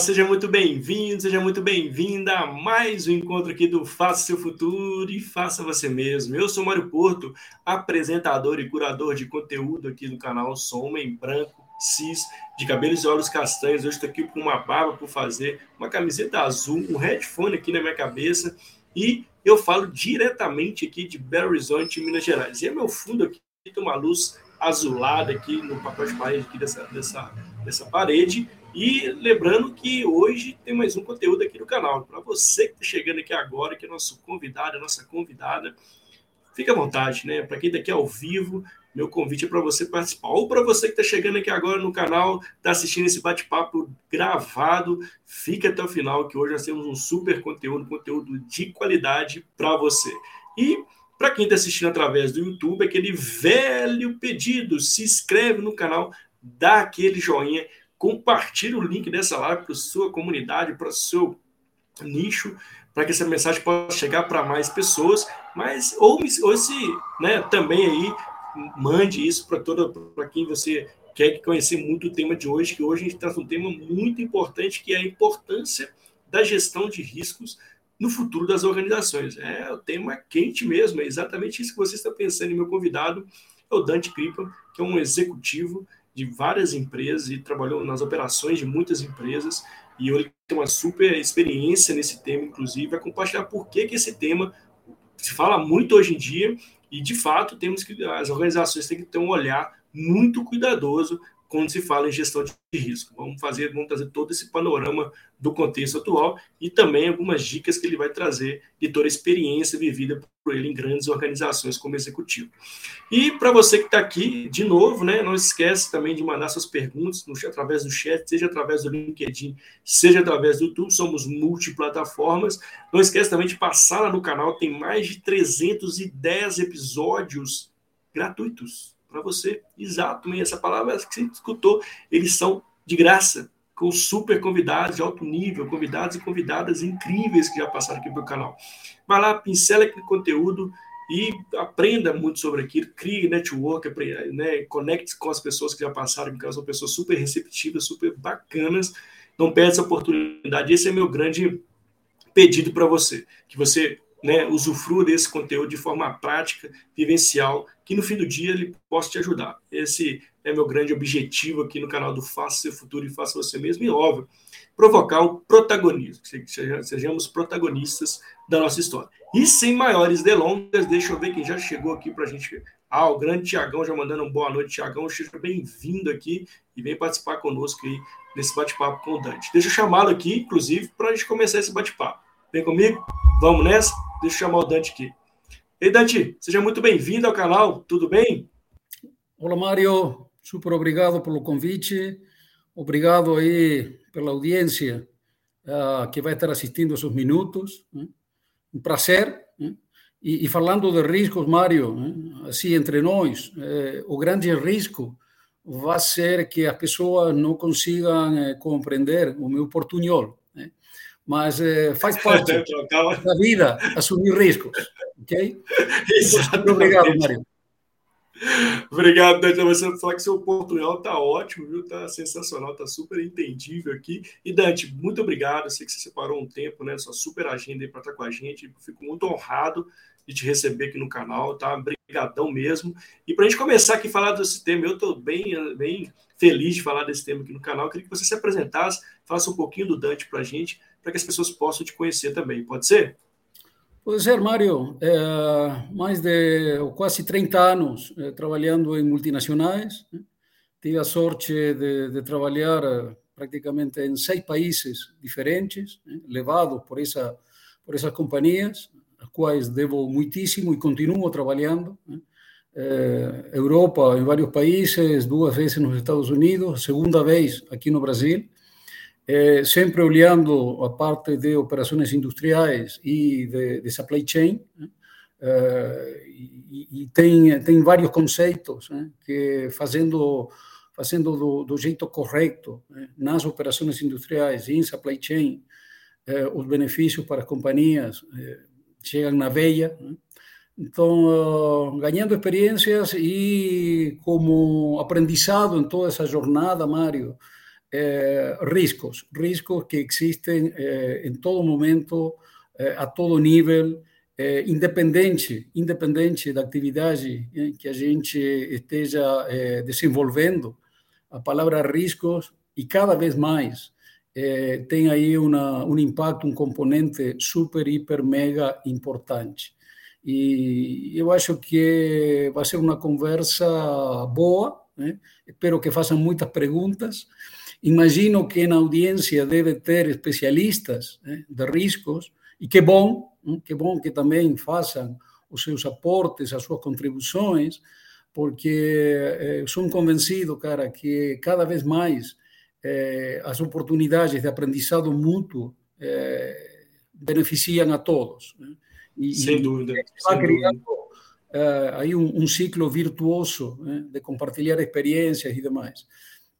Seja muito bem-vindo, seja muito bem-vinda a mais um encontro aqui do Faça Seu Futuro e Faça Você Mesmo. Eu sou Mário Porto, apresentador e curador de conteúdo aqui do canal. Sou homem branco, cis, de cabelos e olhos castanhos. Hoje estou aqui com uma barba por fazer, uma camiseta azul, um headphone aqui na minha cabeça e eu falo diretamente aqui de Belo Horizonte, Minas Gerais. E é meu fundo aqui tem uma luz azulada aqui no papel de parede aqui dessa, dessa, dessa parede e lembrando que hoje tem mais um conteúdo aqui no canal. Para você que está chegando aqui agora, que é nosso convidado, a nossa convidada, fique à vontade, né? Para quem está aqui ao vivo, meu convite é para você participar. Ou para você que está chegando aqui agora no canal, está assistindo esse bate-papo gravado, fique até o final, que hoje nós temos um super conteúdo, conteúdo de qualidade para você. E para quem está assistindo através do YouTube, aquele velho pedido, se inscreve no canal, dá aquele joinha compartilhe o link dessa live para sua comunidade, para o seu nicho, para que essa mensagem possa chegar para mais pessoas, mas ou, ou se né, também aí mande isso para toda para quem você quer conhecer muito o tema de hoje, que hoje a gente traz um tema muito importante, que é a importância da gestão de riscos no futuro das organizações. É o tema quente mesmo, é exatamente isso que você está pensando. Meu convidado é o Dante Kripa, que é um executivo de várias empresas e trabalhou nas operações de muitas empresas. E ele tem uma super experiência nesse tema, inclusive, vai compartilhar por que, que esse tema se fala muito hoje em dia e, de fato, temos que as organizações têm que ter um olhar muito cuidadoso quando se fala em gestão de risco. Vamos fazer, vamos trazer todo esse panorama do contexto atual e também algumas dicas que ele vai trazer de toda a experiência vivida por ele em grandes organizações como executivo. E para você que está aqui, de novo, né, não esquece também de mandar suas perguntas no, através do chat, seja através do LinkedIn, seja através do YouTube, somos multiplataformas. Não esquece também de passar lá no canal, tem mais de 310 episódios gratuitos para você. Exato, essa palavra que você escutou, eles são de graça, com super convidados de alto nível, convidados e convidadas incríveis que já passaram aqui pelo canal. Vai lá, pincela aquele conteúdo e aprenda muito sobre aquilo, crie network, né, conecte com as pessoas que já passaram, porque são pessoas super receptivas, super bacanas. Não perde essa oportunidade. Esse é meu grande pedido para você, que você né, usufrua desse conteúdo de forma prática, vivencial, que no fim do dia ele possa te ajudar. Esse é meu grande objetivo aqui no canal do Faça Seu Futuro e Faça Você Mesmo, e óbvio, provocar o protagonismo, que sejamos protagonistas da nossa história. E sem maiores delongas, deixa eu ver quem já chegou aqui para a gente. Ah, o grande Tiagão já mandando uma boa noite, Tiagão, seja bem-vindo aqui e vem participar conosco aí nesse bate-papo com o Dante. Deixa eu chamá-lo aqui, inclusive, para a gente começar esse bate-papo. Vem comigo? Vamos nessa? Deixa eu chamar o Dante aqui. Ei, Dante, seja muito bem-vindo ao canal, tudo bem? Olá, Mário, super obrigado pelo convite, obrigado aí pela audiência uh, que vai estar assistindo esses minutos. Né? Um prazer. Né? E, e, falando de riscos, Mário, né? assim entre nós, eh, o grande risco vai ser que as pessoas não consigam eh, compreender o meu portunhol mas é, faz parte da vida assumir riscos, ok? Muito obrigado, Mário. Obrigado, Dante. Você falar que seu portunhol está ótimo, viu? Está sensacional, está super entendível aqui. E Dante, muito obrigado. Eu sei que você separou um tempo, né? Sua super agenda para estar com a gente. fico muito honrado de te receber aqui no canal, tá? Obrigadão mesmo. E para a gente começar aqui a falar desse tema, eu estou bem, bem feliz de falar desse tema aqui no canal. Eu queria que você se apresentasse, falasse um pouquinho do Dante para a gente, para que as pessoas possam te conhecer também. Pode ser? Pode ser, Mário. É, mais de quase 30 anos é, trabalhando em multinacionais. Né? Tive a sorte de, de, trabalhar eh, praticamente em seis países diferentes, né? levado por, essa, por essas companhias, as quais devo muitíssimo e continuo trabalhando. Né? É, Europa, em vários países, duas vezes nos Estados Unidos, segunda vez aqui no Brasil eh, sempre olhando a parte de operações industriais e de, de supply chain, né? eh, e, e, tem, tem vários conceitos né? que fazendo fazendo do, do jeito correto né? nas operações industriais e em supply chain, eh, os benefícios para as companhias chegam na veia. Então, uh, ganhando experiências e como aprendizado em toda essa jornada, Mário, eh, riscos, riscos que existen eh, em todo momento, eh, a todo nível, eh, independente, independente da atividade eh, que a gente esteja eh, desenvolvendo, a palavra riscos e cada vez mais tem aí uma, um impacto, um componente super, hiper, mega importante. E eu acho que vai ser uma conversa boa, né? espero que façam muitas perguntas. Imagino que na audiência deve ter especialistas né, de riscos, e que bom, que bom que também façam os seus aportes, as suas contribuições, porque eh, sou convencido, cara, que cada vez mais eh, as oportunidades de aprendizado mútuo eh, beneficiam a todos. Né? E, sem dúvida. Está criando uh, aí um, um, ciclo virtuoso né, de compartilhar experiências e demais.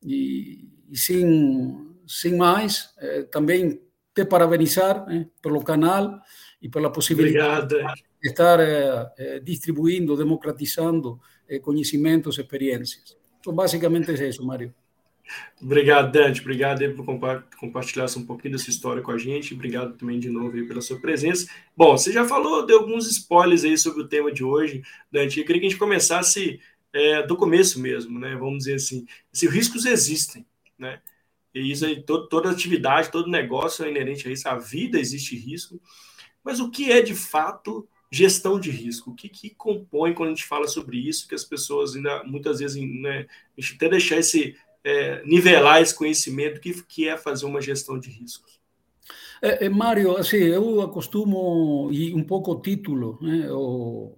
E, e sem, sem mais, uh, também te parabenizar né, pelo canal e pela possibilidade Obrigado. de estar uh, distribuindo, democratizando conhecimentos, experiências. Então, basicamente é isso, Mário. Obrigado, Dante. Obrigado aí por compartilhar um pouquinho dessa história com a gente. Obrigado também de novo aí pela sua presença. Bom, você já falou de alguns spoilers aí sobre o tema de hoje, Dante. Eu queria que a gente começasse é, do começo mesmo, né? Vamos dizer assim, se riscos existem, né? E isso aí, todo, toda atividade, todo negócio é inerente a isso. A vida existe risco. Mas o que é de fato gestão de risco? O que, que compõe quando a gente fala sobre isso? Que as pessoas ainda muitas vezes, né, a gente até deixar esse é, nivelar esse conhecimento que, que é fazer uma gestão de riscos? É, é, Mário, assim, eu acostumo, e um pouco o título, né, o,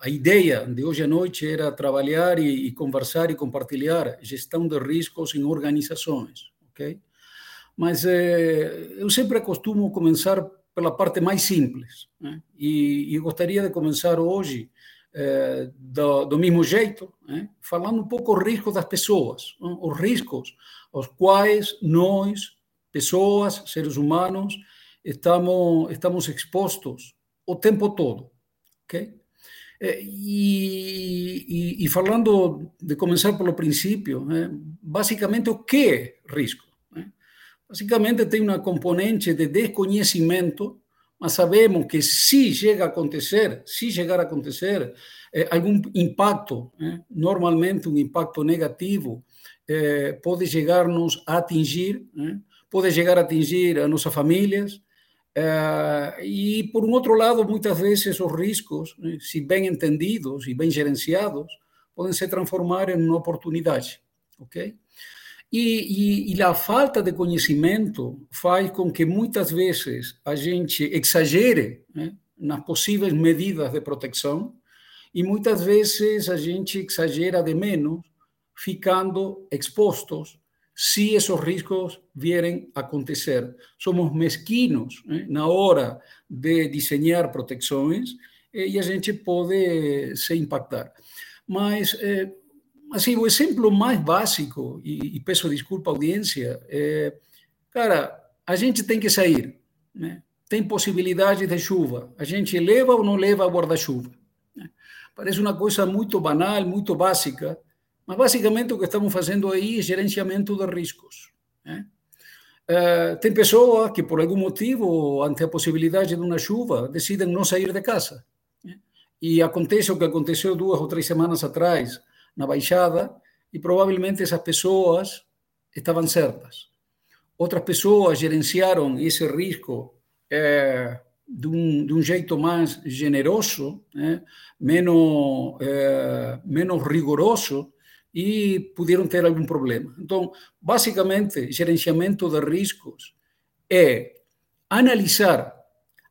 a ideia de hoje à noite era trabalhar e, e, conversar e compartilhar gestão de riscos em organizações, ok? Mas é, eu sempre costumo começar pela parte mais simples, né? e, e gostaria de começar hoje do, do, mesmo jeito, né? falando um pouco os riscos das pessoas, né? os riscos aos quais nós, pessoas, seres humanos, estamos, estamos expostos o tempo todo. ok? É, e, e, e, falando de começar pelo princípio, né? basicamente o que é risco? Né? Basicamente tem uma componente de desconhecimento mas sabemos que se chega a acontecer, se chegar a acontecer, eh, algum impacto, eh, normalmente um impacto negativo, eh, pode chegar-nos a atingir, pode chegar a atingir as nossas famílias, e por um outro lado, muitas vezes os riscos, se bem entendidos e bem gerenciados, podem se transformar em uma oportunidade, ok? E, e, e, a falta de conhecimento faz com que muitas vezes a gente exagere né, nas possíveis medidas de proteção e muitas vezes a gente exagera de menos, ficando expostos se esses riscos vierem a acontecer. Somos mesquinos né, na hora de desenhar proteções e a gente pode se impactar. Mas eh, assim, o exemplo mais básico, e, e peço desculpa à audiência, é, cara, a gente tem que sair, né? tem possibilidade de chuva, a gente leva ou não leva guarda-chuva? Né? Parece uma coisa muito banal, muito básica, mas basicamente o que estamos fazendo aí é gerenciamento de riscos. Né? Uh, tem pessoas que, por algum motivo, ante a possibilidade de uma chuva, decidem não sair de casa. Né? E acontece o que aconteceu duas ou três semanas atrás na Baixada e provavelmente essas pessoas estavam certas. Outras pessoas gerenciaram esse risco é, de, um, de um jeito mais generoso, né? menos, é, menos rigoroso, e puderam ter algum problema. Então, basicamente, gerenciamento de riscos é analisar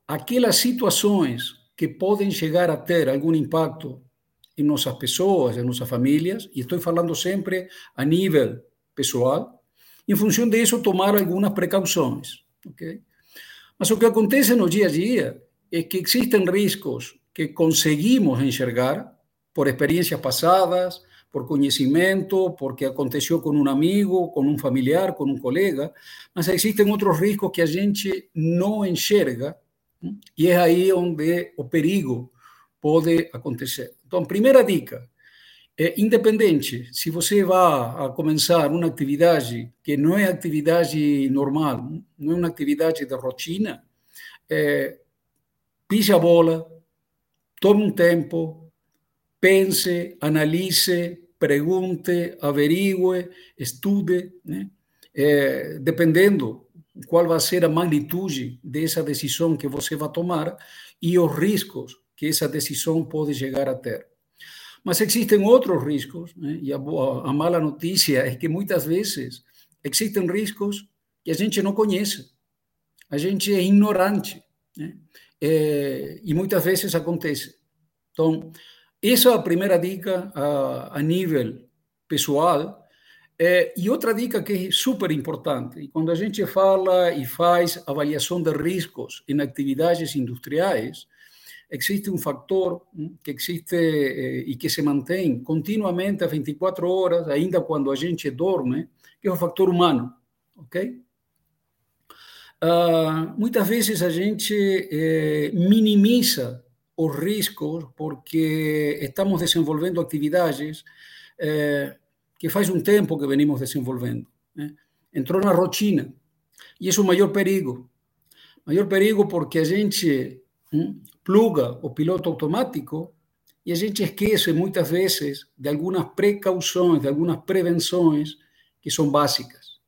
aquelas situações que podem chegar a ter algum impacto em nossas pessoas, em nossas famílias, e estou falando sempre a nível pessoal, em função disso, tomar algumas precauções. Okay? Mas o que acontece no dia a dia é que existem riscos que conseguimos enxergar por experiências passadas, por conhecimento, porque aconteceu com um amigo, com um familiar, com um colega, mas existem outros riscos que a gente não enxerga, e é aí onde o perigo pode acontecer. Então, primeira dica: É, independente, se você vai a começar uma atividade que não é atividade normal, não é uma atividade de rotina, é, a bola, tome um tempo, pense, analise, pergunte, averigue, estude, né? é, dependendo qual vai ser a magnitude dessa decisão que você vai tomar e os riscos que essa decisão pode chegar a ter. Mas existem outros riscos, né? e a, boa, a mala notícia é que muitas vezes existem riscos que a gente não conhece, a gente é ignorante, né? é, e muitas vezes acontece. Então, essa é a primeira dica a, a nível pessoal. É, e outra dica que é super importante, e quando a gente fala e faz avaliação de riscos em atividades industriais, existe um fator que existe eh, e que se mantém continuamente a 24 horas, ainda quando a gente dorme, que é o fator humano, ok? Uh, muitas vezes a gente eh, minimiza os riscos porque estamos desenvolvendo atividades eh, que faz um tempo que venimos desenvolvendo. Né? Entrou na rotina e esse é o maior perigo. Maior perigo porque a gente pluga o piloto automático e a gente esquece muitas vezes de algumas precauções, de algumas prevenções que são básicas.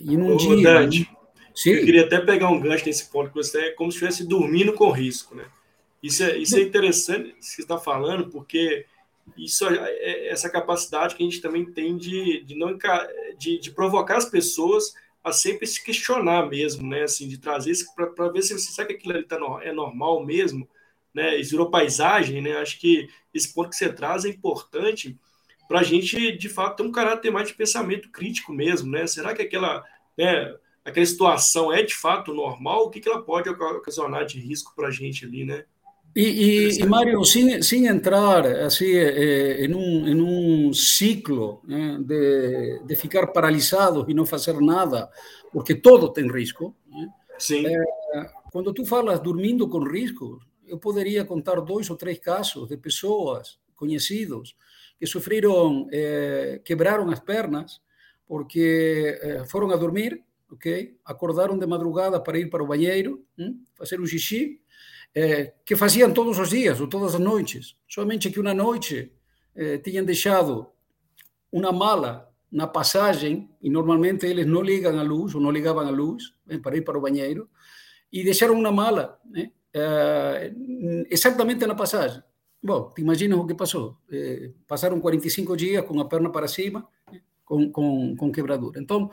E num Ô, dia. Dante, sim. Eu queria até pegar um gancho nesse ponto que você é como se estivesse dormindo com risco, né? Isso é, isso é interessante que você está falando, porque isso é, é essa capacidade que a gente também tem de, de, não, de, de provocar as pessoas a sempre se questionar mesmo, né? Assim, de trazer isso para ver se você sabe que aquilo ali tá no, é normal mesmo, né? Isso virou paisagem, né? Acho que esse ponto que você traz é importante para a gente, de fato, ter um caráter mais de pensamento crítico mesmo, né? Será que aquela, né, aquela situação é de fato normal? O que, que ela pode ocasionar de risco para a gente ali, né? E, e, e, Mário, sem, sem entrar assim, eh, em, um, em um ciclo né, de, de ficar paralisado e não fazer nada, porque todo tem risco. Né? Sim. É, quando tu falas dormindo com risco, eu poderia contar dois ou três casos de pessoas conhecidos que sofreram, eh, quebraram as pernas porque eh, foram a dormir, ok? Acordaram de madrugada para ir para o banheiro, hein? fazer um xixi, eh, que faziam todos os dias ou todas as noites. Somente que uma noite eh, tinham deixado uma mala na passagem, e normalmente eles não ligam a luz, ou não ligavam a luz, eh, para ir para o banheiro, e deixaram uma mala né, exatamente na passagem. Bom, te imaginas o que passou? Passaram 45 dias com a perna para cima, com, com, com quebradura. Então,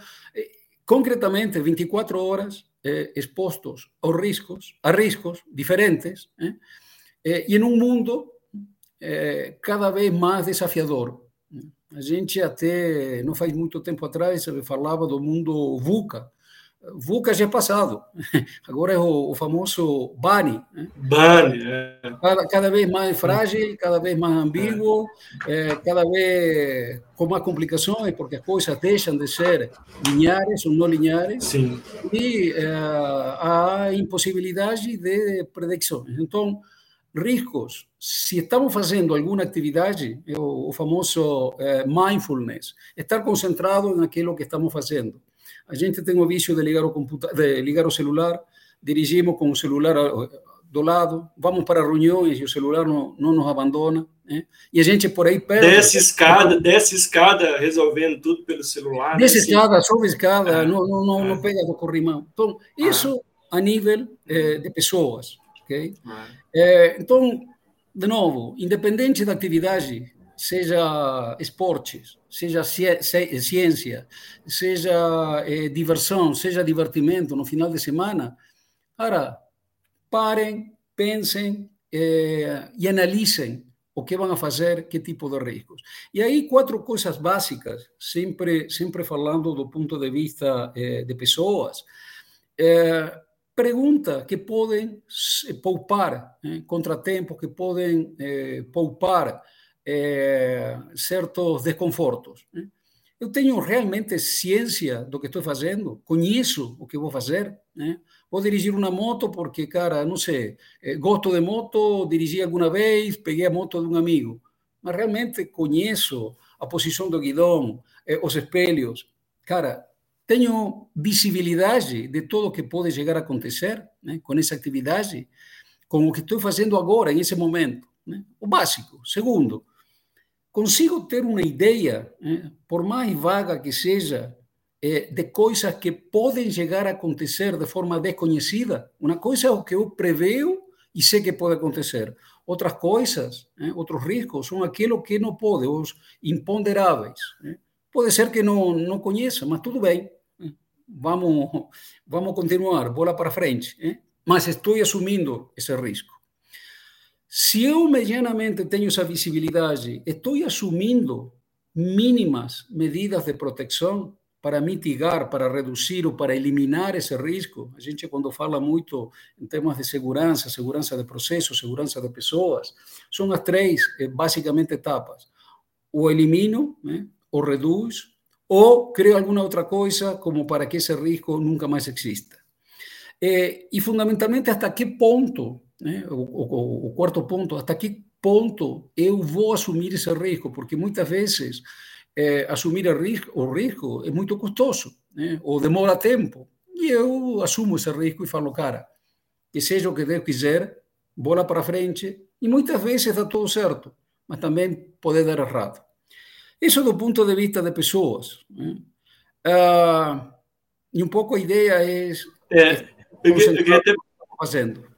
concretamente, 24 horas eh, expostos aos riscos, a riscos diferentes, eh, eh, e em um mundo eh, cada vez mais desafiador. A gente até, não faz muito tempo atrás, falava do mundo VUCA, VUCA já é passado. Agora é o, o famoso BANI. Né? BANI, é. Cada, cada, vez mais frágil, cada vez mais ambíguo, é. É, cada vez com mais complicações, porque as coisas deixam de ser lineares ou não lineares. Sim. E é, há impossibilidade de predições. Então, riscos. Se estamos fazendo alguma atividade, é o, o famoso é, mindfulness, estar concentrado naquilo que estamos fazendo a gente tem o vício de ligar o, computa de ligar o celular, dirigimos com o celular do lado, vamos para reuniões e o celular não, não nos abandona. Né? E a gente por aí perde. Desce escada, desce escada resolvendo tudo pelo celular. Desce assim. escada, sobe escada, ah, não, não, não, ah. não pega do corrimão. Então, isso ah. a nível eh, de pessoas. Okay? Eh, então, de novo, independente da atividade, seja esportes, seja ciência, seja eh, diversão, seja divertimento no final de semana, cara, parem, pensem eh, e analisem o que vão fazer, que tipo de riscos. E aí quatro coisas básicas, sempre sempre falando do ponto de vista eh, de pessoas. Eh, pergunta que podem poupar, eh, contratempos que podem eh, poupar é, certos desconfortos. Né? Eu tenho realmente ciência do que estou fazendo, conheço o que vou fazer. Né? Vou dirigir uma moto porque, cara, não sei, gosto de moto, dirigi alguma vez, peguei a moto de um amigo. mas realmente conheço a posição do guidão, eh, os espelhos. Cara, tenho visibilidade de tudo que pode chegar a acontecer né, com essa atividade, com o que estou fazendo agora, nesse momento. Né? O básico. Segundo, consigo ter uma ideia, né, por mais vaga que seja, eh, de coisas que podem chegar a acontecer de forma desconhecida. Uma coisa é o que eu prevejo e sei que pode acontecer. Outras coisas, né, outros riscos, são aquilo que não pode, os imponderáveis. Né? Pode ser que não, não conheça, mas tudo bem. Vamos, vamos continuar, bola para frente. Mas estou assumindo esse risco. Se eu medianamente tenho essa visibilidade, estou assumindo mínimas medidas de proteção para mitigar, para reduzir ou para eliminar esse risco. A gente, quando fala muito em temas de segurança, segurança de processos, segurança de pessoas, são as três, eh, basicamente, etapas. O elimino, né? o reduz, ou creo alguma outra coisa como para que esse risco nunca mais exista. Eh, e, fundamentalmente, até que ponto, né? o, o, o quarto ponto, até que ponto eu vou assumir esse risco, porque muitas vezes é, assumir o risco, o risco é muito custoso, né? ou demora tempo. E eu assumo esse risco e falo, cara, que seja o que Deus quiser, bola para frente. E muitas vezes dá tudo certo, mas também pode dar errado. Isso do ponto de vista de pessoas. Né? Ah, e um pouco a ideia é. É, eu, eu ter... fazendo.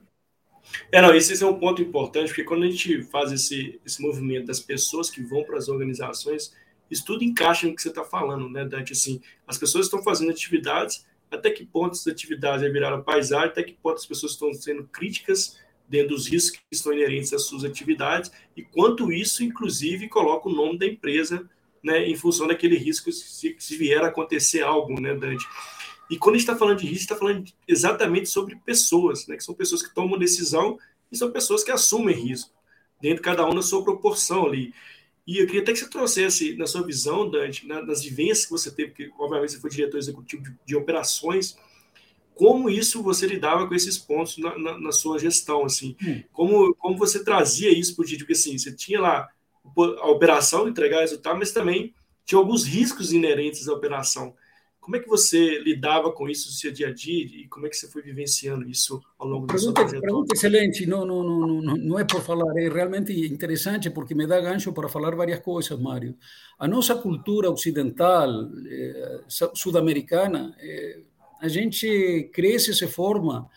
É, não, esse é um ponto importante, porque quando a gente faz esse, esse movimento das pessoas que vão para as organizações, isso tudo encaixa no que você está falando, né, Dante? Assim, as pessoas estão fazendo atividades, até que ponto essas atividades viraram paisagem, até que ponto as pessoas estão sendo críticas dentro dos riscos que estão inerentes às suas atividades, e quanto isso, inclusive, coloca o nome da empresa né, em função daquele risco se, se vier a acontecer algo, né, Dante? E quando a gente está falando de risco, está falando exatamente sobre pessoas, né, que são pessoas que tomam decisão e são pessoas que assumem risco, dentro de cada um na sua proporção ali. E eu queria até que você trouxesse, na sua visão, Dante, nas vivências que você teve, porque obviamente você foi diretor executivo de, de operações, como isso você lidava com esses pontos na, na, na sua gestão, assim, hum. como, como você trazia isso para o dia, porque assim, você tinha lá a operação, entregar resultado, mas também tinha alguns riscos inerentes à operação. Como é que você lidava com isso no seu dia a dia e como é que você foi vivenciando isso ao longo da sua trajetória? Pergunta excelente, não, não, não, não, não é por falar, é realmente interessante porque me dá gancho para falar várias coisas, Mário. A nossa cultura ocidental, eh, sul-americana, eh, a gente cresce e se forma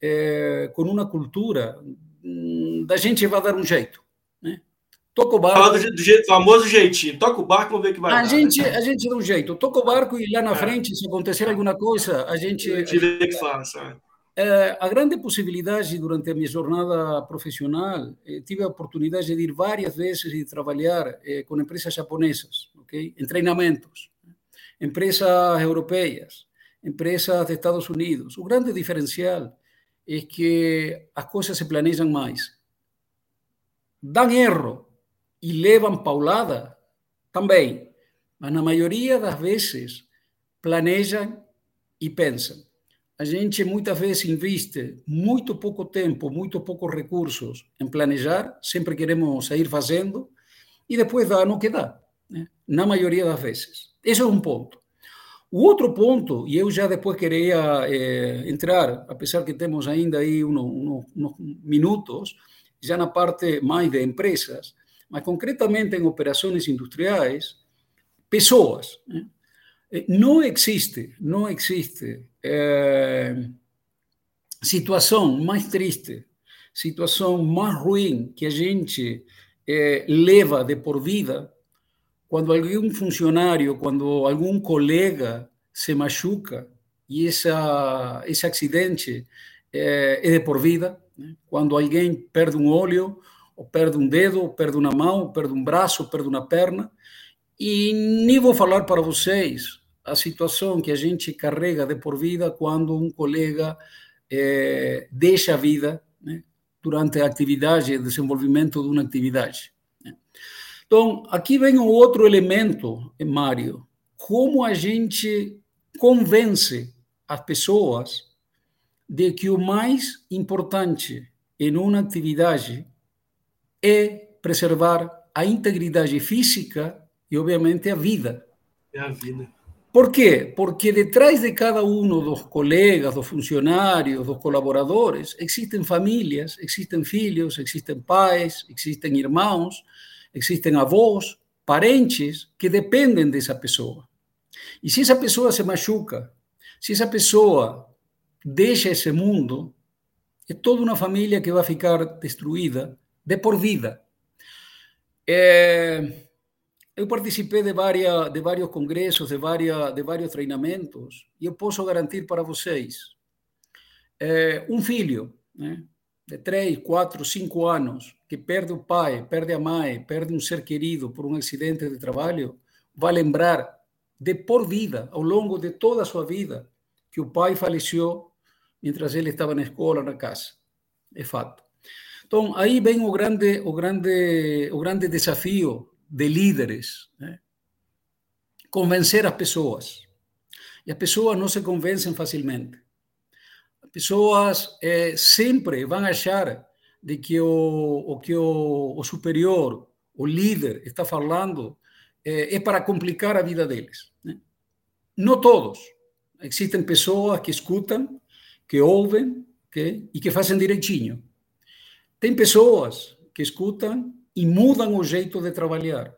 eh, com uma cultura hum, da gente vai dar um jeito. Toca o barco. Fala do, do jeito, famoso jeitinho. Toca o barco, vamos ver o que vai a dar. Gente, né? A gente dá um jeito. Toca o barco e lá na é. frente, se acontecer alguma coisa, a gente. A gente vê que faz. É, a grande possibilidade durante a minha jornada profissional, eh, tive a oportunidade de ir várias vezes e trabalhar eh, com empresas japonesas, ok? Em treinamentos, empresas europeias, empresas de Estados Unidos. O grande diferencial é que as coisas se planejam mais. Dão erro, e levam paulada também, mas na maioria das vezes planejam e pensam. A gente muitas vezes investe muito pouco tempo, muito poucos recursos em planejar, sempre queremos sair fazendo e depois dá no que dá, né? na maioria das vezes. Esse é um ponto. O outro ponto, e eu já depois queria eh, entrar, apesar que temos ainda aí unos minutos, já na parte mais de empresas, mas concretamente em operações industriais, pessoas. Né? Não existe, não existe é, situação mais triste, situação mais ruim que a gente é, leva de por vida quando algum funcionário, quando algum colega se machuca e essa, esse acidente é, é de por vida, né? quando alguém perde um olho ou perde um dedo, ou perde uma mão, ou perde um braço, ou perde uma perna. E nem vou falar para vocês a situação que a gente carrega de por vida quando um colega é, deixa a vida né, durante a atividade, desenvolvimento de uma atividade. Né. Então, aqui vem um outro elemento, Mário, como a gente convence as pessoas de que o mais importante em uma atividade é preservar a integridade física e, obviamente, a vida. É a vida. Por quê? Porque detrás de cada um dos colegas, dos funcionários, dos colaboradores, existem famílias, existem filhos, existem pais, existem irmãos, existem avós, parentes que dependem dessa pessoa. E se essa pessoa se machuca, se essa pessoa deixa esse mundo, é toda uma família que vai ficar destruída de por vida. É, eu participei de, várias, de vários congressos, de, várias, de vários treinamentos, e eu posso garantir para vocês: é, um filho né, de 3, 4, 5 anos que perde o pai, perde a mãe, perde um ser querido por um acidente de trabalho, vai lembrar de por vida, ao longo de toda a sua vida, que o pai faleceu mientras ele estava na escola, na casa. É fato. Então, aí vem o grande, o grande, o grande desafio de líderes, né? convencer as pessoas. E as pessoas não se convencem facilmente. As pessoas é, sempre vão achar de que o, o que o, o, superior, o líder, está falando é, é para complicar a vida deles. Né? Não todos. Existem pessoas que escutam que ouvem okay? e que fazem direitinho. Tem pessoas que escutam e mudam o jeito de trabalhar.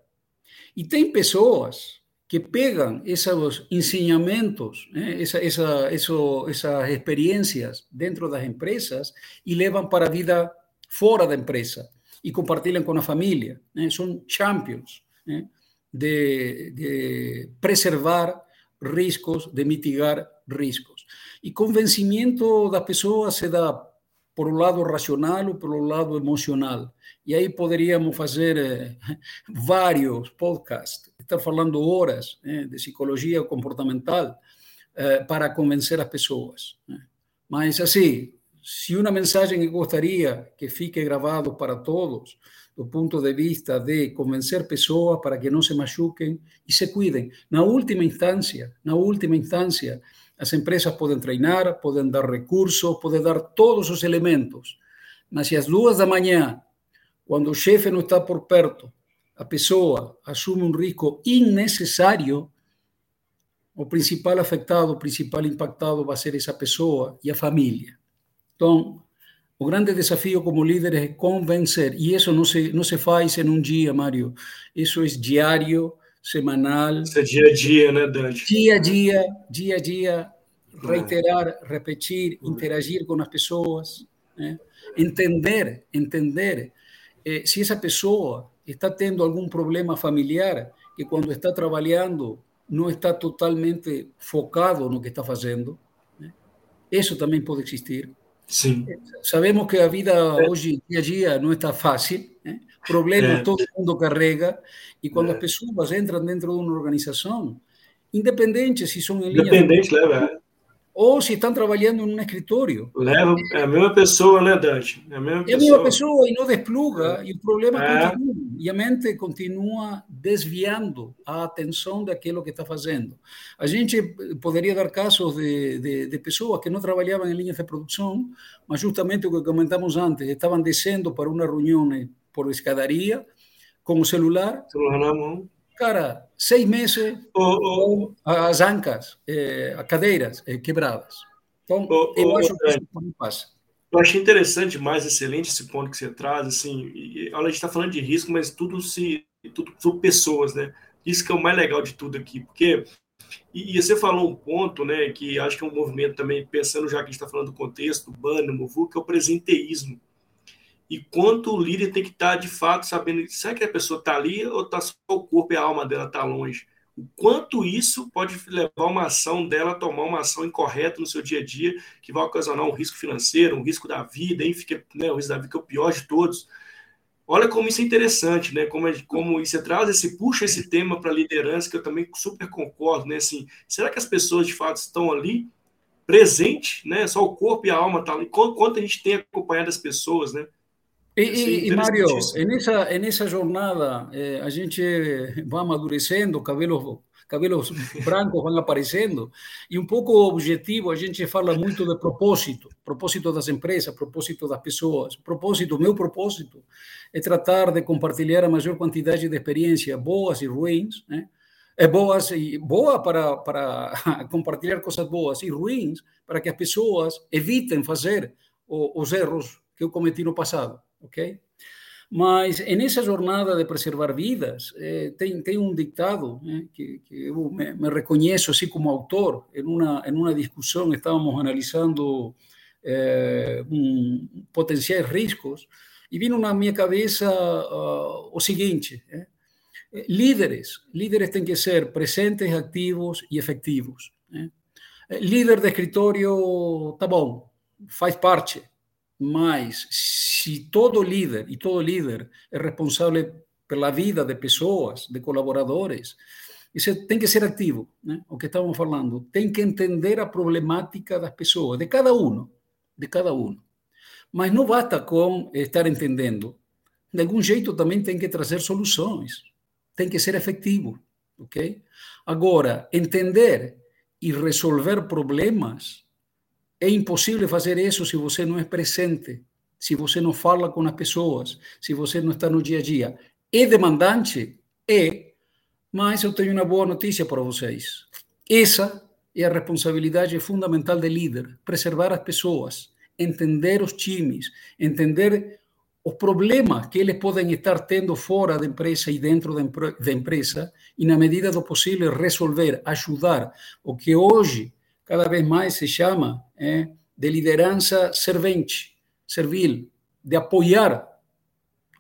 E tem pessoas que pegam esses ensinamentos, né, essa, essa, essas experiências dentro das empresas e levam para a vida fora da empresa e compartilham com a família. Né, são champions né, de, de preservar riscos, de mitigar riscos. E convencimento das pessoas se dá por um lado racional ou pelo lado emocional. E aí poderíamos fazer eh, vários podcasts, estar falando horas eh, de psicologia comportamental eh, para convencer as pessoas. Né? Mas, assim, se uma mensagem que gostaria que fique gravado para todos, do ponto de vista de convencer pessoas para que não se machuquem e se cuidem. Na última instância, na última instância, as empresas podem treinar, podem dar recursos, podem dar todos os elementos. Mas se às duas da manhã, quando o chefe não está por perto, a pessoa assume um risco innecessário, o principal afetado, o principal impactado vai ser essa pessoa e a família. Então, o grande desafio como líder é convencer, e isso não se, não se faz em um dia, Mário. Isso é diário, semanal. Isso é dia a dia, né, Dante? Dia a dia, dia a dia, reiterar, repetir, interagir com as pessoas, né? entender, entender eh, se essa pessoa está tendo algum problema familiar que quando está trabalhando não está totalmente focado no que está fazendo. Né? Isso também pode existir. Sim. Sabemos que a vida é. hoje, dia a dia, não está fácil. Problemas é. todo mundo carrega. E quando é. as pessoas entram dentro de uma organização, independente se são em linha... Independente, leva. É ou se estão trabalhando em um escritório. Leva, é a mesma pessoa, né, Dante? É a mesma, é a mesma pessoa. e não despluga, é. e o problema é. continua. E a mente continua desviando a atenção daquilo que está fazendo. A gente poderia dar casos de, de, de pessoas que não trabalhavam em linhas de produção, mas justamente o que comentamos antes, estavam descendo para uma reunião por escadaria, com o celular. Celular na mão cara, seis meses oh, oh. as ancas, eh, as cadeiras eh, quebradas. Então, oh, eu acho que isso não passa. Eu achei interessante mais, excelente esse ponto que você traz, assim, e, a gente está falando de risco, mas tudo se, tudo são pessoas, né? Isso que é o mais legal de tudo aqui, porque, e, e você falou um ponto, né, que acho que é um movimento também, pensando já que a gente está falando do contexto, do BAN, MOVU, que é o presenteísmo e quanto o líder tem que estar de fato sabendo, será que a pessoa está ali ou está só o corpo e a alma dela está longe? O quanto isso pode levar uma ação dela a tomar uma ação incorreta no seu dia a dia, que vai ocasionar um risco financeiro, um risco da vida, enfim, né, o risco da vida que é o pior de todos. Olha como isso é interessante, né? Como, como você traz esse, puxa esse tema para a liderança, que eu também super concordo, né? Assim, será que as pessoas de fato estão ali presentes, né? Só o corpo e a alma tá ali. Quanto a gente tem acompanhado as pessoas, né? E, e, e Mário, nessa, nessa jornada, eh, a gente vai amadurecendo, cabelos, cabelos brancos vão aparecendo, e um pouco o objetivo, a gente fala muito de propósito, propósito das empresas, propósito das pessoas. Propósito, meu propósito é tratar de compartilhar a maior quantidade de experiências boas e ruins, né? é boas e boa para, para compartilhar coisas boas e ruins para que as pessoas evitem fazer os erros que eu cometi no passado ok? Mas nessa jornada de preservar vidas, eh, tem, tem um ditado eh, que, que, eu me, me, reconheço assim como autor. Em uma, em uma discussão, estávamos analisando eh, um, potenciais riscos e vino na minha cabeça uh, o seguinte: líderes, líderes têm que ser presentes, ativos e efetivos. Líder de escritório, tá bom, faz parte, mas se todo líder, e todo líder é responsável pela vida de pessoas, de colaboradores, isso tem que ser ativo, né? o que estávamos falando. Tem que entender a problemática das pessoas, de cada um, de cada um. Mas não basta com estar entendendo. De algum jeito também tem que trazer soluções. Tem que ser efetivo, ok? Agora, entender e resolver problemas é impossível fazer isso se você não é presente, se você não fala com as pessoas, se você não está no dia a dia. É demandante? É, mas eu tenho uma boa notícia para vocês. Essa é a responsabilidade fundamental do líder: preservar as pessoas, entender os times, entender os problemas que eles podem estar tendo fora da empresa e dentro da empresa, e, na medida do possível, resolver, ajudar. O que hoje cada vez mais se chama é, de liderança servente, servil, de apoiar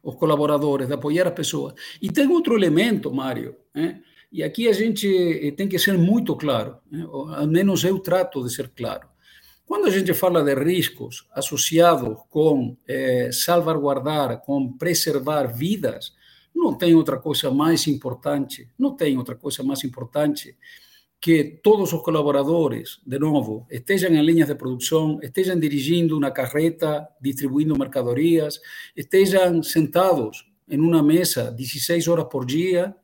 os colaboradores, de apoiar as pessoas. E tem outro elemento, Mário, é, e aqui a gente eh, tem que ser muito claro, é, ao menos eu trato de ser claro. Quando a gente fala de riscos associados com é, salvaguardar, com preservar vidas, não tem outra coisa mais importante, não tem outra coisa mais importante que todos os colaboradores, de novo, estejam em linhas de produção, estejam dirigindo uma carreta, distribuindo mercadorias, estejam sentados em uma mesa 16 horas por dia,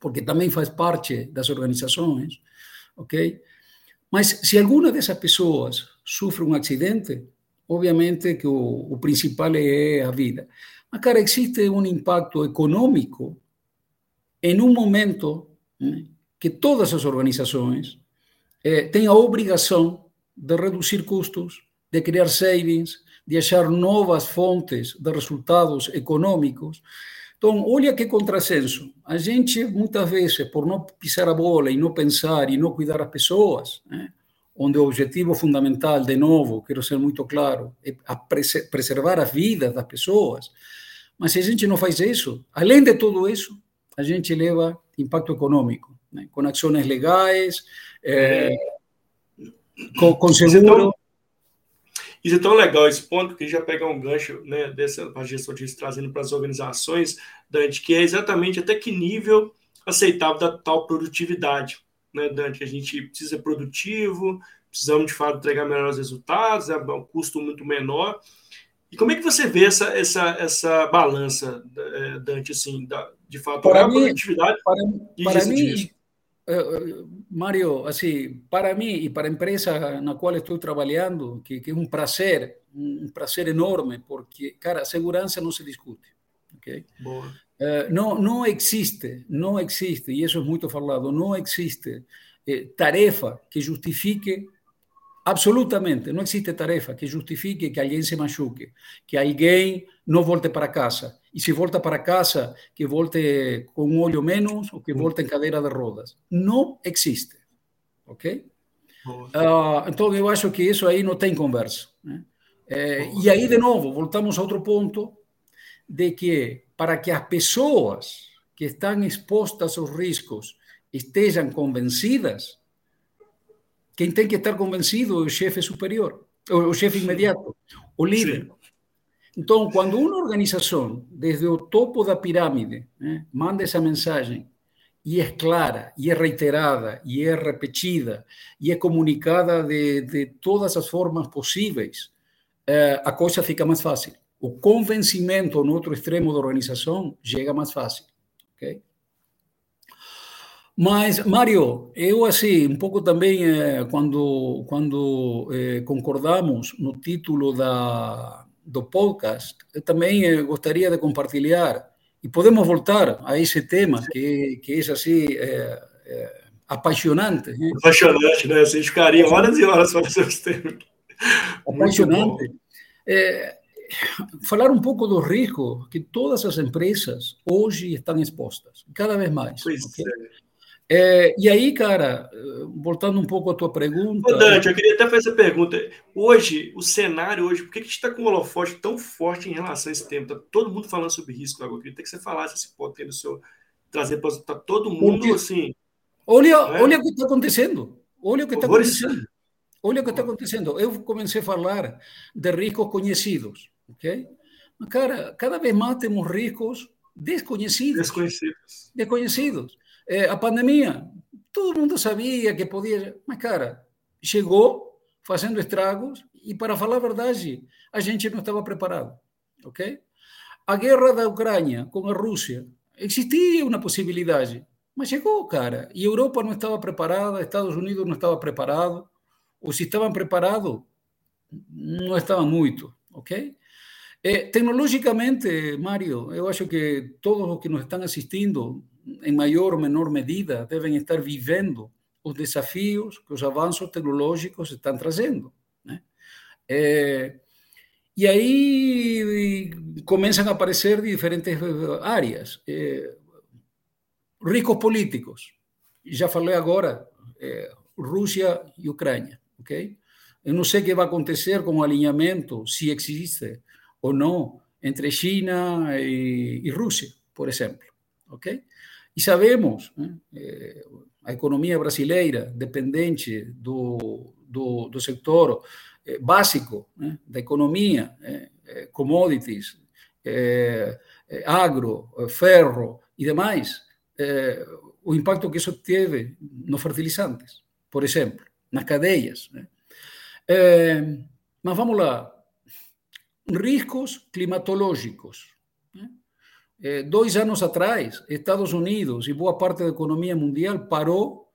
porque também faz parte das organizações, ok? Mas se alguma dessas pessoas sofre um acidente, obviamente que o, o principal é a vida. Mas, cara, existe um impacto econômico em um momento né, que todas as organizações eh, têm a obrigação de reduzir custos, de criar savings, de achar novas fontes de resultados econômicos. Então, olha que contrassenso. A gente, muitas vezes, por não pisar a bola e não pensar e não cuidar das pessoas, né, onde o objetivo fundamental, de novo, quero ser muito claro, é preservar a vida das pessoas, mas se a gente não faz isso, além de tudo isso, a gente leva impacto econômico né? com ações legais, é, com, com seguro. Isso é tão legal esse ponto, que já pega um gancho né, dessa gestão de risco trazendo para as organizações, Dante, que é exatamente até que nível aceitável da tal produtividade. Né, Dante? A gente precisa ser produtivo, precisamos de fato entregar melhores resultados, é um custo muito menor. E como é que você vê essa, essa, essa balança, é, Dante, assim, da, de fato, para a produtividade para, para mim, Mario, assim, para mim e para a empresa na qual estou trabalhando, que, que é um prazer, um prazer enorme, porque, cara, segurança não se discute. Okay? Boa. Uh, não, não existe, não existe, e isso é muito falado, não existe eh, tarefa que justifique absolutamente, não existe tarefa que justifique que alguém se machuque, que alguém não volte para casa e se volta para casa, que volte com um olho menos ou que volte em cadeira de rodas. Não existe. Ok? Uh, então, eu acho que isso aí não tem conversa. Né? É, e aí, de novo, voltamos a outro ponto de que para que as pessoas que estão expostas aos riscos estejam convencidas, quem tem que estar convencido é o chefe superior, o chefe imediato, o líder. Sim. Então, quando uma organização, desde o topo da pirâmide, né, manda essa mensagem e é clara, e é reiterada, e é repetida, e é comunicada de, de todas as formas possíveis, eh, a coisa fica mais fácil. o convencimento no outro extremo da organização chega mais fácil, ok? Mas, Mário, eu, assim, um pouco também, eh, quando, quando eh, concordamos no título da, do podcast, eu também eh, gostaria de compartilhar, e podemos voltar a esse tema, que, que é, assim, apaixonante. Né? Apaixonante, né? Vocês ficariam horas e horas falando sobre esse tema. Apaixonante. É, falar um pouco do risco que todas as empresas hoje estão expostas, cada vez mais. Pois okay? é. É, e aí, cara, voltando um pouco à tua pergunta. Ô Dante, eu queria até fazer essa pergunta. Hoje, o cenário hoje, por que a gente está com um holofote tão forte em relação a esse tema? Está todo mundo falando sobre risco agora. Eu queria que você falasse esse ponto aí do seu. Trazer para tá todo mundo Porque, assim. Olha, é? olha o que está acontecendo. Olha o que está acontecendo. Olha o que está acontecendo. Eu comecei a falar de riscos conhecidos, ok? Mas, cara, cada vez mais temos riscos desconhecidos. Desconhecidos. Desconhecidos. É, a pandemia, todo mundo sabia que podia, mas, cara, chegou fazendo estragos e, para falar a verdade, a gente não estava preparado, ok? A guerra da Ucrânia com a Rússia, existia uma possibilidade, mas chegou, cara, e a Europa não estava preparada, Estados Unidos não estava preparado, ou se estavam preparados, não estavam muito, ok? Eh, tecnologicamente, Mário, eu acho que todos os que nos estão assistindo em maior ou menor medida, devem estar vivendo os desafios que os avanços tecnológicos estão trazendo. Né? É, e aí começam a aparecer diferentes áreas. É, riscos políticos. Já falei agora, é, Rússia e Ucrânia. ok? Eu não sei o que vai acontecer com o alinhamento, se existe ou não, entre China e, e Rússia, por exemplo. ok? E sabemos, né, eh, a economia brasileira, dependente do, do, do sector eh, básico né, da economia, eh, commodities, agro, ferro e demais, o impacto que isso teve nos fertilizantes, por exemplo, nas cadeias. Né? mas vamos lá, riscos climatológicos. Eh, dois anos atrás, Estados Unidos e boa parte da economia mundial parou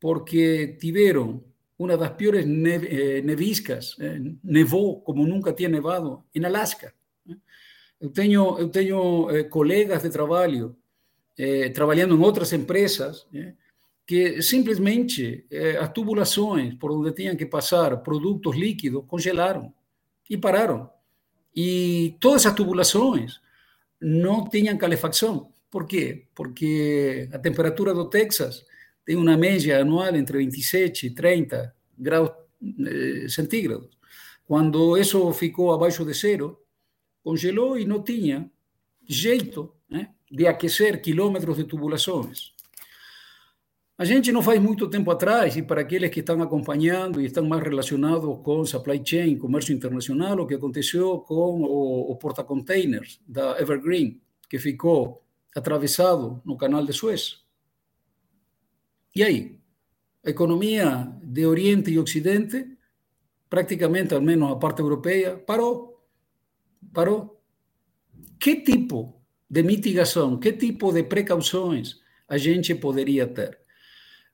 porque tiveram uma das piores nev eh, neviscas, eh, nevou como nunca tinha nevado em Alaska. Eu tenho, eh, colegas de trabalho eh, trabalhando em outras empresas que simplesmente eh, as tubulações por onde tinham que passar produtos líquidos congelaram e pararam. E todas as tubulações não tinham calefacção. Por quê? Porque a temperatura do Texas tem uma média anual entre 27 e 30 graus eh, centígrados. Quando isso ficou abaixo de zero, congelou e não tinha jeito né, de aquecer quilômetros de tubulações. A gente não faz muito tempo atrás, e para aqueles que estão acompanhando e estão mais relacionados com supply chain, comércio internacional, o que aconteceu com o, o porta-containers da Evergreen, que ficou atravessado no canal de Suez. E aí? A economia de Oriente e Ocidente, praticamente, ao menos a parte europeia, parou. Parou. Que tipo de mitigação, que tipo de precauções a gente poderia ter?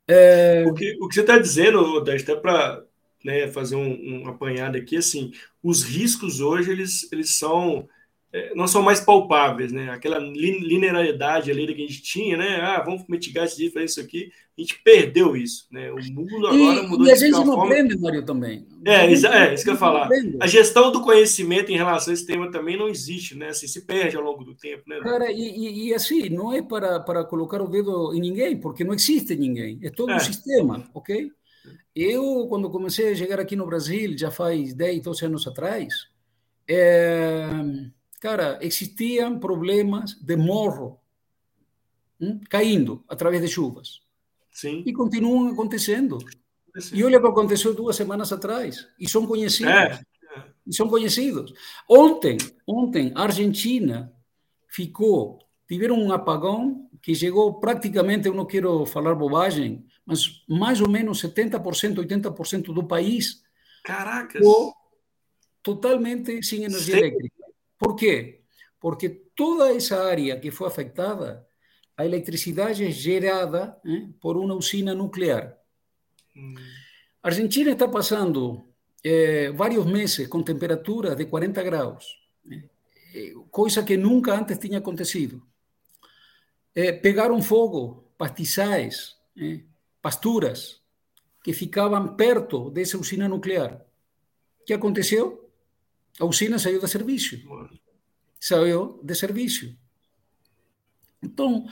É... O, que, o que você está dizendo, Dante, até para né, fazer um, um apanhado aqui, assim, os riscos hoje eles, eles são não são mais palpáveis, né? Aquela linearidade ali que a gente tinha, né? Ah, vamos mitigar esse fazer isso aqui. A gente perdeu isso, né? O mundo agora e, mudou. E a gente não forma... aprende, Mário, também. É, é, é, isso que eu ia falar. A gestão do conhecimento em relação a esse tema também não existe, né? Assim, se perde ao longo do tempo, né? Cara, e, e, e assim, não é para, para colocar o dedo em ninguém, porque não existe ninguém. É todo é. um sistema, ok? Eu, quando comecei a chegar aqui no Brasil, já faz 10, 12 anos atrás, é cara, existiam problemas de morro hein, caindo através de chuvas. Sim. E continuam acontecendo. Sim. E olha o que aconteceu duas semanas atrás. E são conhecidos. É. E são conhecidos. Ontem, ontem, a Argentina ficou, tiveram um apagão que chegou praticamente, eu não quero falar bobagem, mas mais ou menos 70%, 80% do país Caracas. ficou totalmente sem energia Sim. elétrica Por quê? Porque toda essa área que foi afetada, a eletricidade é gerada eh, por uma usina nuclear. Hum. A Argentina está passando eh, vários meses com temperatura de 40 graus, eh, coisa que nunca antes tinha acontecido. pegaram fogo pastizais, pasturas, que ficavam perto dessa usina nuclear. O que aconteceu? A usina saiu de serviço. Saiu de serviço. Então,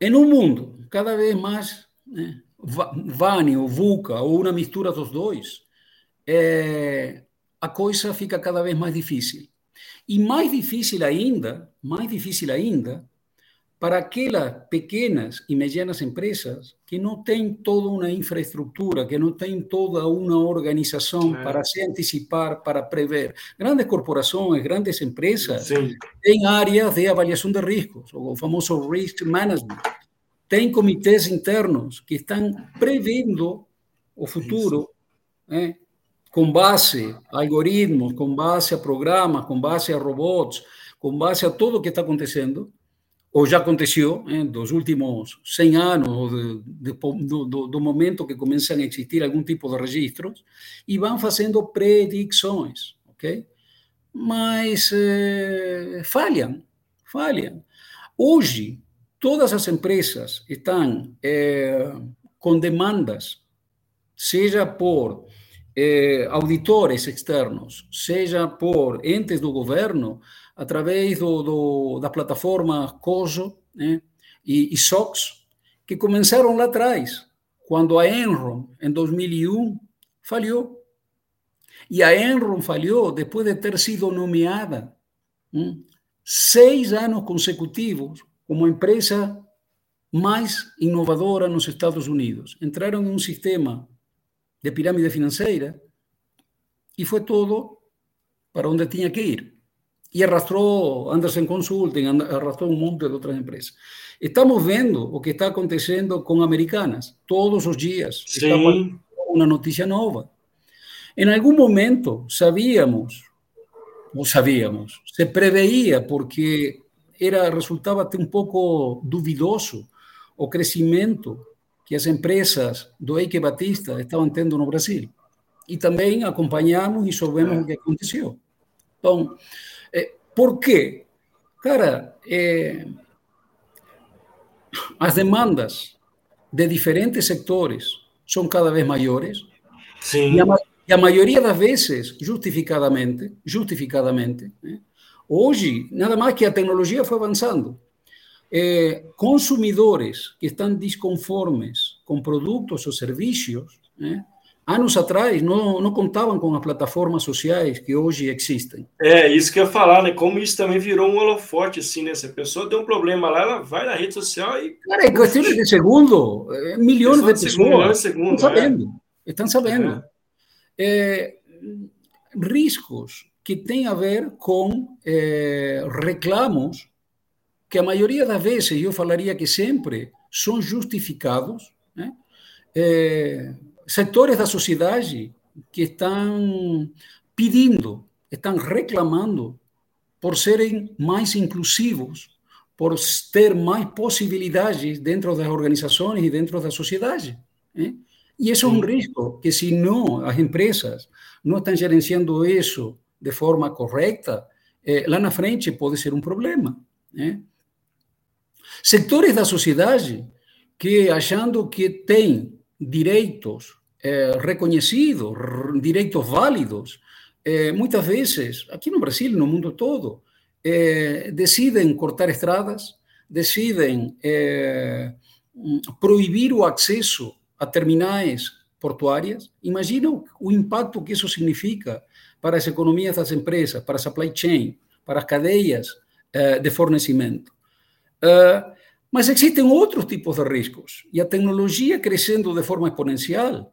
em um mundo cada vez mais né, Vani ou VUCA, ou uma mistura dos dois, é, a coisa fica cada vez mais difícil. E mais difícil ainda, mais difícil ainda, para aquelas pequenas e medianas empresas que não têm toda uma infraestrutura, que não têm toda uma organização é. para se antecipar, para prever. Grandes corporações, grandes empresas Sim. têm áreas de avaliação de riscos, o famoso risk management. Tem comitês internos que estão prevendo o futuro né, com base a algoritmos, com base a programas, com base a robots, com base a tudo o que está acontecendo ou já aconteceu eh, dos últimos 100 anos, de, de, do, do, momento que começam a existir algum tipo de registros, e vão fazendo predições, ok? Mas eh, falham, falham. Hoje, todas as empresas estão eh, com demandas, seja por eh, auditores externos, seja por entes do governo, através do, do, das plataformas COSO né, e, e SOX, que começaram lá atrás, quando a Enron, em 2001, falhou. E a Enron falhou depois de ter sido nomeada hum, seis anos consecutivos como a empresa mais inovadora nos Estados Unidos. Entraram em um sistema de pirâmide financeira e foi todo para onde tinha que ir e arrastrou Anderson Consulting, arrastrou um monte de outras empresas. Estamos vendo o que está acontecendo com Americanas, todos os dias. Sim. uma notícia nova. Em algum momento, sabíamos, ou sabíamos, se preveia, porque era resultava até um pouco duvidoso o crescimento que as empresas do Eike Batista estavam tendo no Brasil. E também acompanhamos e soubemos o que aconteceu. Então, por quê? Cara, é, as demandas de diferentes sectores são cada vez maiores. Sim. E a, e a maioria das vezes, justificadamente, justificadamente, né? hoje, nada mais que a tecnologia foi avançando. É, consumidores que estão desconformes com produtos ou serviços, né? anos atrás não, não contavam com as plataformas sociais que hoje existem. É, isso que eu ia falar, né? Como isso também virou um holofote, assim, né? Se a pessoa tem um problema lá, ela vai na rede social e. Cara, em questão de segundo, é, milhões de pessoas segundo, segundo, estão sabendo. É. Estão sabendo. É. riscos que têm a ver com é, reclamos que a maioria das vezes, eu falaria que sempre, são justificados, né? É, setores da sociedade que estão pedindo, estão reclamando por serem mais inclusivos, por ter mais possibilidades dentro das organizações e dentro da sociedade. Né? E isso é um risco, que se não, as empresas não estão gerenciando isso de forma correta, eh, lá na frente pode ser um problema. Né? Setores da sociedade que, achando que têm direitos eh, reconhecidos, direitos válidos, eh, muitas vezes, aqui no Brasil, no mundo todo, eh, decidem cortar estradas, decidem eh, proibir o acesso a terminais portuárias. Imagina o impacto que isso significa para as economias das empresas, para a supply chain, para as cadeias eh, de fornecimento. Uh, mas existem outros tipos de riscos e a tecnologia crescendo de forma exponencial,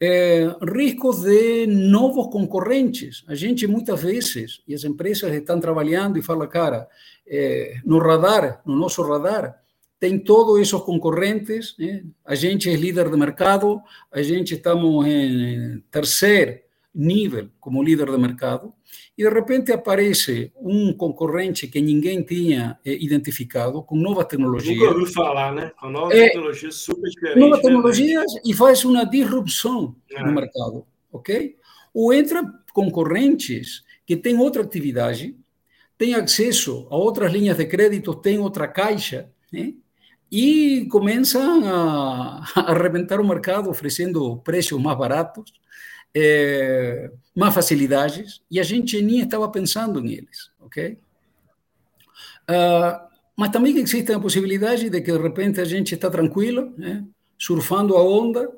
é, riscos de novos concorrentes. A gente muitas vezes, e as empresas estão trabalhando e falam, cara, é, no radar, no nosso radar, tem todos esses concorrentes, né? a gente é líder de mercado, a gente estamos em terceiro nível como líder de mercado, E de repente aparece um concorrente que ninguém tinha eh, identificado, com novas tecnologias. Nunca ouviu falar, né? Com novas é, tecnologias super diferentes. Novas né, tecnologias né? e faz uma disrupção é. no mercado, ok? Ou entra concorrentes que têm outra atividade, têm acesso a outras linhas de crédito, têm outra caixa, né? e começam a, a arrebentar o mercado oferecendo preços mais baratos, é, facilidades, e a gente nem estava pensando neles, ok? Uh, mas também existe a possibilidade de que de repente a gente está tranquilo, né, surfando a onda,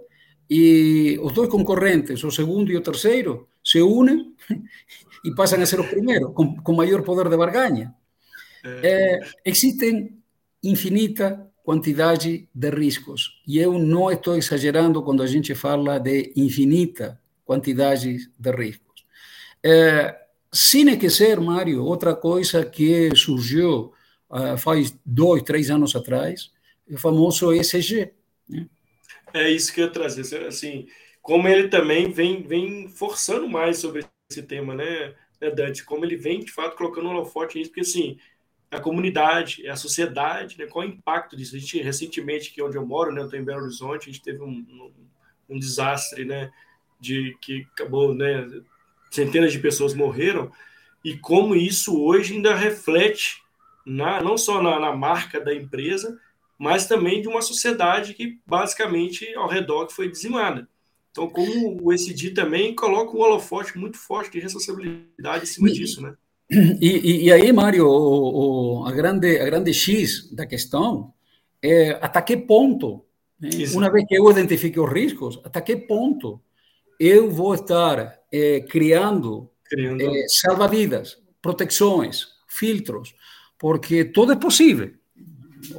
e os dois concorrentes, o segundo e o terceiro, se unem e passam a ser os primeiros, com, com maior poder de barganha. É, existem infinita quantidade de riscos. E eu não estou exagerando quando a gente fala de infinita quantidade de riscos. É, sem esquecer, Mário, outra coisa que surgiu uh, faz dois, três anos atrás, o famoso ESG. Né? É isso que eu ia trazer. Assim, como ele também vem, vem forçando mais sobre esse tema, né, Dante? Como ele vem, de fato, colocando um holofote nisso, porque, assim, a comunidade, a sociedade, né? qual é o impacto disso? A gente, recentemente, aqui onde eu moro, né, eu estou em Belo Horizonte, a gente teve um, um, um, desastre, né, de que acabou, né, centenas de pessoas morreram, e como isso hoje ainda reflete na, não só na, na marca da empresa, mas também de uma sociedade que, basicamente, ao redor que foi dizimada. Então, como o ESG também coloca um holofote muito forte de responsabilidade em cima disso, né? E, e, aí, Mário, o, o, a, grande, a grande X da questão é até que ponto, né, uma vez que eu identifique os riscos, até que ponto eu vou estar é, criando, criando. É, salva-vidas, proteções, filtros, porque tudo é possível.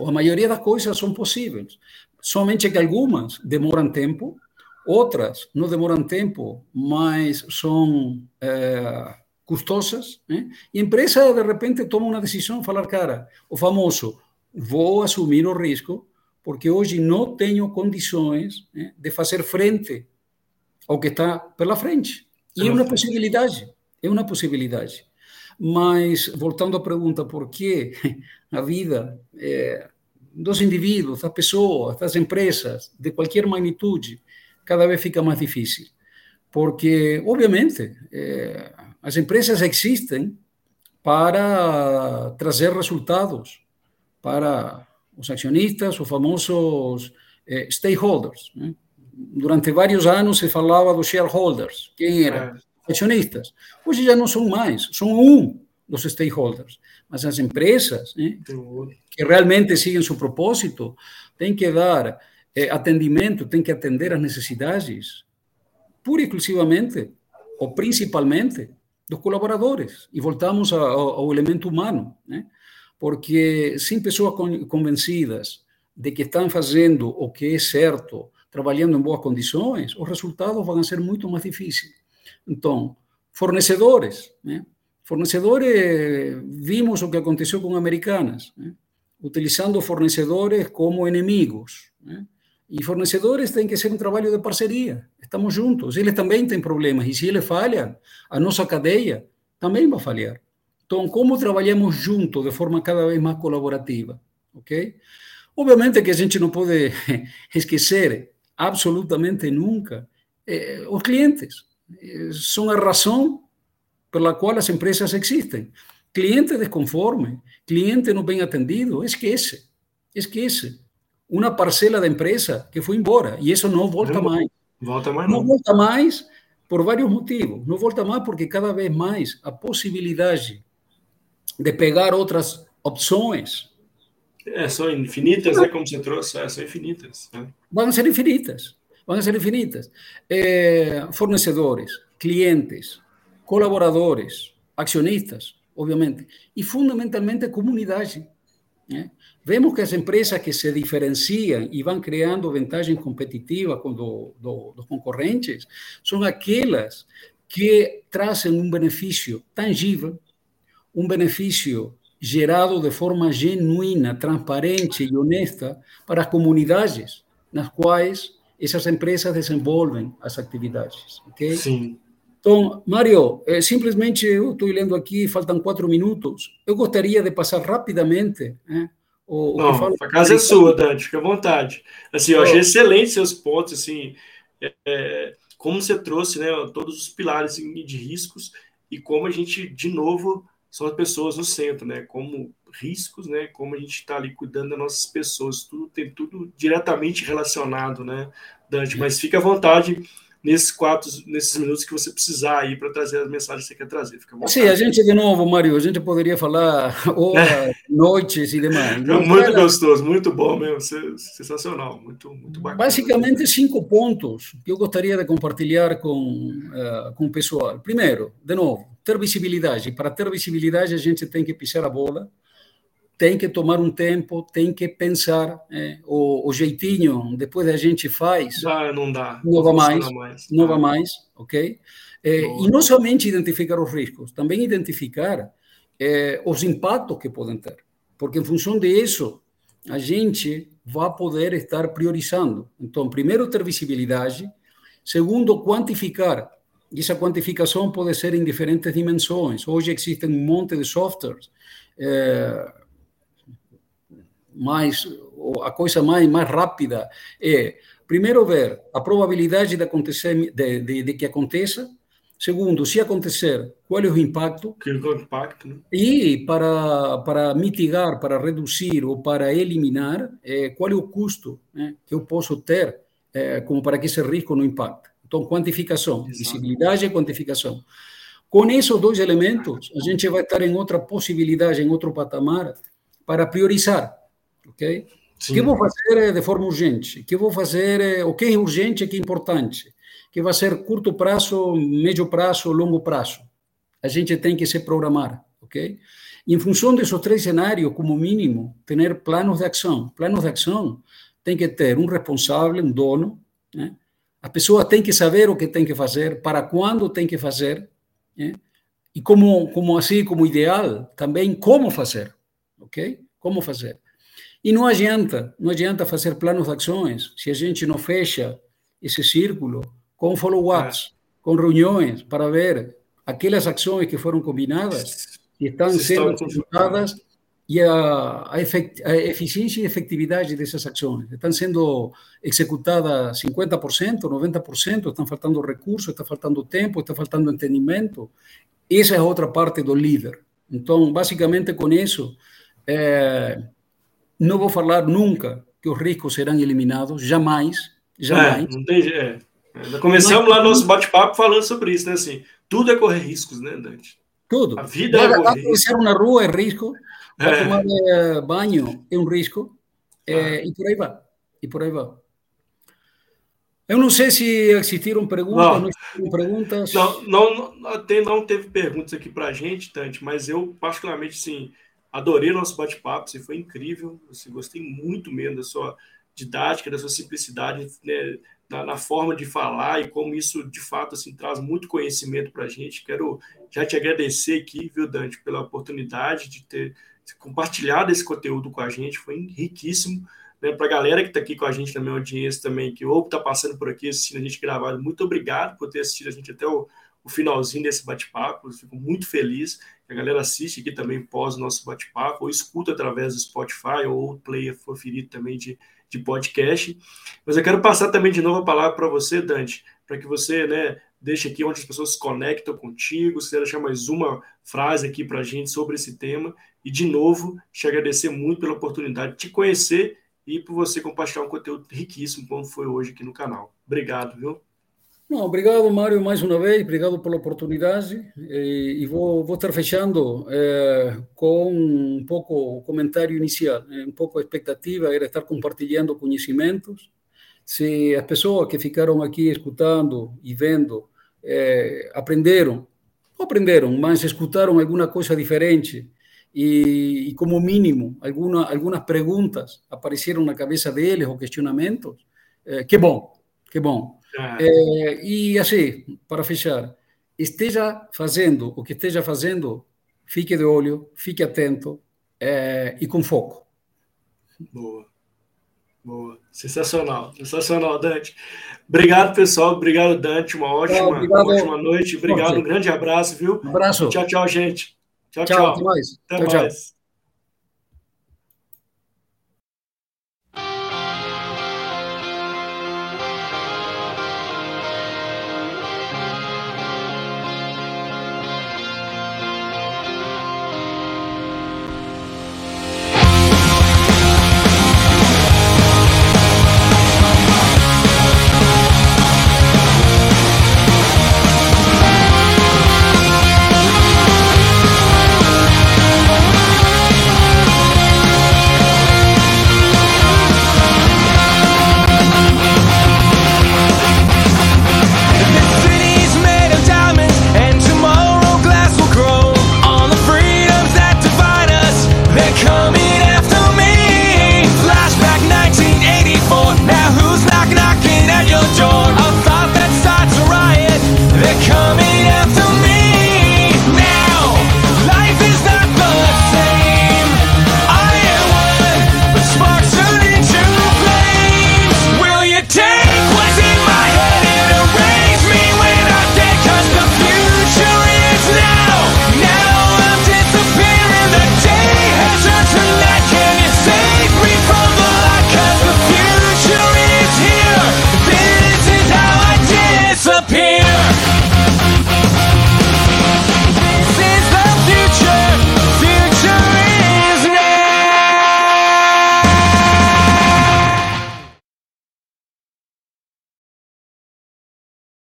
A maioria das coisas são possíveis. Somente que algumas demoram tempo, outras não demoram tempo, mas são é, custosas, né? e a empresa de repente toma uma decisão, falar, cara, o famoso, vou assumir o risco, porque hoje não tenho condições né, de fazer frente ao que está pela frente. E é uma possibilidade, é uma possibilidade. Mas, voltando à pergunta, por que a vida é, dos indivíduos, das pessoas, das empresas, de qualquer magnitude, cada vez fica mais difícil? Porque, obviamente, é, as empresas existem para trazer resultados para os acionistas, os famosos eh, stakeholders. Né? Durante vários anos se falava dos shareholders. Quem eram? É. Acionistas. Hoje já não são mais, são um dos stakeholders. Mas as empresas né, que realmente seguem seu propósito têm que dar eh, atendimento, têm que atender as necessidades, pura e exclusivamente, ou principalmente, dos colaboradores. E voltamos ao, ao elemento humano, né? porque sem pessoas convencidas de que estão fazendo o que é certo, trabalhando em boas condições, os resultados vão ser muito mais difíceis. Então, fornecedores, né? fornecedores, vimos o que aconteceu com Americanas, né? utilizando fornecedores como inimigos. Né? E fornecedores têm que ser um trabalho de parceria. Estamos juntos. Eles também têm problemas. E se eles falham, a nossa cadeia também vai falhar. Então, como trabalhamos juntos de forma cada vez mais colaborativa? Ok? Obviamente que a gente não pode esquecer absolutamente nunca eh, os clientes. Eh, são a razão pela qual as empresas existem. Cliente desconforme, cliente não bem atendido, esquece. Esquece uma parcela da empresa que foi embora e isso não volta não, mais. Volta mais não. não volta mais por vários motivos. Não volta mais porque cada vez mais a possibilidade de pegar outras opções é, são infinitas, né? Como você trouxe, é, são infinitas. Né? Vão ser infinitas, vão ser infinitas. É, fornecedores, clientes, colaboradores, acionistas, obviamente, e fundamentalmente comunidade. Né? Vemos que as empresas que se diferenciam e vão criando vantagens competitivas com do, do, dos concorrentes são aquelas que trazem um benefício tangível, um benefício gerado de forma genuína, transparente e honesta para as comunidades nas quais essas empresas desenvolvem as atividades. Okay? Sim. Então, Mário, é, simplesmente eu estou lendo aqui, faltam quatro minutos. Eu gostaria de passar rapidamente. Né, o, Não, falo... a casa é sua, Dante, fica à vontade. Assim, eu achei excelente seus pontos, assim, é, é, como você trouxe né, todos os pilares de riscos e como a gente, de novo, são as pessoas no centro, né? Como riscos, né? Como a gente está ali cuidando das nossas pessoas, tudo tem tudo diretamente relacionado, né, Dante? Mas fique à vontade nesses quatro, nesses minutos que você precisar aí para trazer as mensagens que você quer trazer. Fica Sim, a gente, de novo, Mário, a gente poderia falar horas, noites e demais. É muito gostoso, muito bom mesmo, sensacional, muito, muito bacana. Basicamente, cinco pontos que eu gostaria de compartilhar com, uh, com o pessoal. Primeiro, de novo, ter visibilidade. Para ter visibilidade, a gente tem que pisar a bola, tem que tomar um tempo, tem que pensar. É, o, o, jeitinho, depois a gente faz. Não dá. Não, vai mais, mais. Não vai mais, ok? É, e não somente identificar os riscos, também identificar é, os impactos que podem ter. Porque em função disso, a gente vai poder estar priorizando. Então, primeiro, ter visibilidade. Segundo, quantificar. E essa quantificação pode ser em diferentes dimensões. Hoje existem um monte de softwares. É, mais a coisa mais mais rápida é primeiro ver a probabilidade de acontecer de, de, de que aconteça. Segundo se acontecer qual é o impacto? Que é impacto né? e para para mitigar para reduzir ou para eliminar é, qual é o custo né, que eu posso ter é, como para que esse risco não impacte. Então quantificação Exato. visibilidade e quantificação. Com esses dois elementos a gente vai estar em outra possibilidade em outro patamar para priorizar ok? Sim. O que vou fazer de forma urgente? O que vou fazer? O que é urgente e o que é importante? O que vai ser curto prazo, médio prazo, longo prazo? A gente tem que se programar, ok? E em função desses três cenários, como mínimo, ter planos de ação. Planos de ação tem que ter um responsável, um dono, né? A pessoa tem que saber o que tem que fazer, para quando tem que fazer, né? e como, como assim, como ideal, também como fazer, ok? Como fazer. E não adianta, não adianta fazer planos de ações se a gente não fecha esse círculo com follow-ups, é. com reuniões para ver aquelas ações que foram combinadas e estão Se sendo executadas e a, a, efect, a, eficiência e efetividade dessas ações. Estão sendo executadas 50%, 90%, estão faltando recursos, está faltando tempo, está faltando entendimento. Essa é outra parte do líder. Então, basicamente, com isso, é, não vou falar nunca que os riscos serão eliminados, jamais, jamais. É, não tem, é. Começamos Mas, lá nosso bate-papo falando sobre isso, né? Assim, tudo é correr riscos, né, Dante? Tudo. A vida é correr riscos. na rua é risco, é. tomar eh, banho é um risco, é, ah. e por aí vai. E por aí vai. Eu não sei se existiram perguntas, não, não perguntas. Não, não, não, não teve perguntas aqui para a gente, Tante, mas eu, particularmente, sim, Adorei nosso bate-papo, você foi incrível. Assim, gostei muito mesmo da sua didática, da sua simplicidade né, na, na, forma de falar e como isso de fato assim traz muito conhecimento para a gente. Quero já te agradecer aqui, viu, Dante, pela oportunidade de ter compartilhado esse conteúdo com a gente. Foi riquíssimo. Né, para a galera que está aqui com a gente na minha audiência também, que ou está passando por aqui assistindo a gente gravado, muito obrigado por ter assistido a gente até o, o finalzinho desse bate-papo. Fico muito feliz a galera assiste aqui também pós o nosso bate-papo, ou escuta através do Spotify, ou o player preferido também de, de podcast. Mas eu quero passar também de novo a palavra para você, Dante, para que você né, deixe aqui onde as pessoas se conectam contigo, se você deixar mais uma frase aqui para a gente sobre esse tema. E, de novo, te agradecer muito pela oportunidade de te conhecer e por você compartilhar um conteúdo riquíssimo como foi hoje aqui no canal. Obrigado, viu? Não, obrigado, Mário, mais uma vez. Obrigado pela oportunidade. E, vou, vou estar fechando é, com um pouco o comentário inicial. É, um pouco a expectativa era estar compartilhando conhecimentos. Se as pessoas que ficaram aqui escutando e vendo é, aprenderam, não aprenderam, mas escutaram alguma coisa diferente e, e como mínimo, alguma, algumas perguntas apareceram na cabeça deles ou questionamentos, que bom, que bom. É, e assim, para fechar, esteja fazendo o que esteja fazendo, fique de olho, fique atento é, e com foco. Boa. Boa. Sensacional, sensacional, Dante. Obrigado, pessoal. Obrigado, Dante. Uma ótima, obrigado. ótima noite. Obrigado, um grande abraço, viu? Um abraço. Tchau, tchau, gente. Tchau, tchau. tchau. Até mais. Até tchau, mais. Tchau.